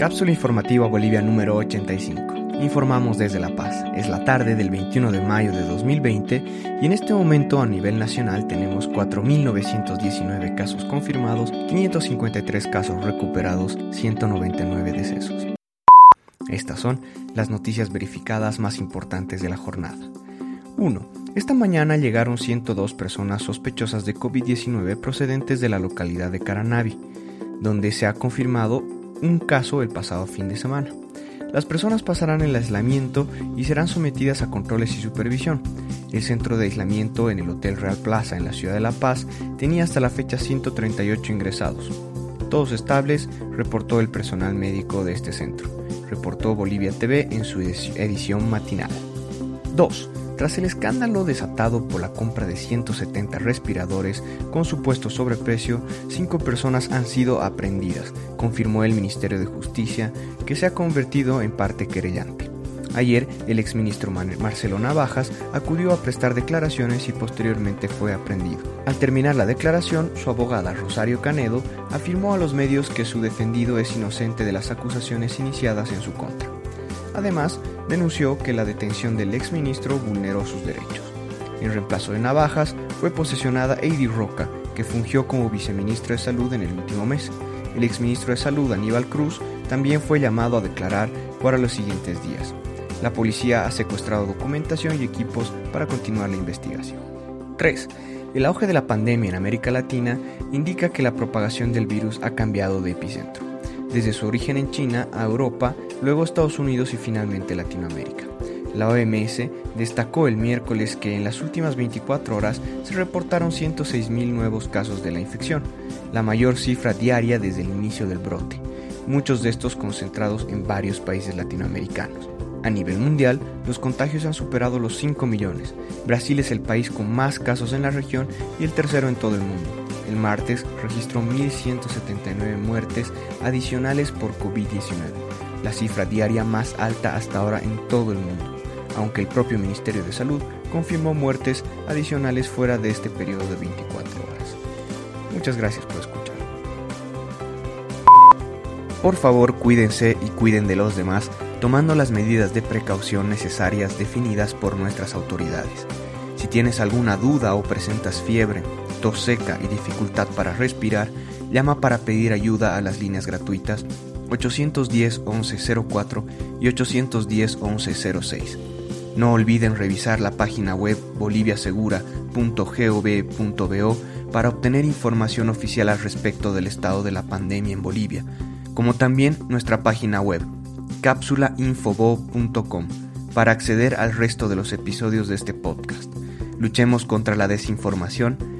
Cápsula informativa Bolivia número 85. Informamos desde La Paz. Es la tarde del 21 de mayo de 2020 y en este momento a nivel nacional tenemos 4.919 casos confirmados, 553 casos recuperados, 199 decesos. Estas son las noticias verificadas más importantes de la jornada. 1. Esta mañana llegaron 102 personas sospechosas de COVID-19 procedentes de la localidad de Caranavi, donde se ha confirmado un caso el pasado fin de semana. Las personas pasarán el aislamiento y serán sometidas a controles y supervisión. El centro de aislamiento en el Hotel Real Plaza en la ciudad de La Paz tenía hasta la fecha 138 ingresados. Todos estables, reportó el personal médico de este centro. Reportó Bolivia TV en su edición matinal. 2. Tras el escándalo desatado por la compra de 170 respiradores con supuesto sobreprecio, cinco personas han sido aprehendidas, confirmó el Ministerio de Justicia, que se ha convertido en parte querellante. Ayer, el exministro Marcelo Navajas acudió a prestar declaraciones y posteriormente fue aprendido. Al terminar la declaración, su abogada Rosario Canedo afirmó a los medios que su defendido es inocente de las acusaciones iniciadas en su contra. Además, denunció que la detención del exministro vulneró sus derechos. En reemplazo de Navajas fue posesionada Heidi Roca, que fungió como viceministro de Salud en el último mes. El exministro de Salud, Aníbal Cruz, también fue llamado a declarar para los siguientes días. La policía ha secuestrado documentación y equipos para continuar la investigación. 3. El auge de la pandemia en América Latina indica que la propagación del virus ha cambiado de epicentro desde su origen en China a Europa, luego Estados Unidos y finalmente Latinoamérica. La OMS destacó el miércoles que en las últimas 24 horas se reportaron 106.000 nuevos casos de la infección, la mayor cifra diaria desde el inicio del brote, muchos de estos concentrados en varios países latinoamericanos. A nivel mundial, los contagios han superado los 5 millones. Brasil es el país con más casos en la región y el tercero en todo el mundo el martes registró 1.179 muertes adicionales por COVID-19, la cifra diaria más alta hasta ahora en todo el mundo, aunque el propio Ministerio de Salud confirmó muertes adicionales fuera de este periodo de 24 horas. Muchas gracias por escuchar. Por favor, cuídense y cuiden de los demás, tomando las medidas de precaución necesarias definidas por nuestras autoridades. Si tienes alguna duda o presentas fiebre, tos seca y dificultad para respirar, llama para pedir ayuda a las líneas gratuitas 810 1104 y 810 1106. No olviden revisar la página web boliviasegura.gov.bo para obtener información oficial al respecto del estado de la pandemia en Bolivia, como también nuestra página web cápsulainfobo.com para acceder al resto de los episodios de este podcast. Luchemos contra la desinformación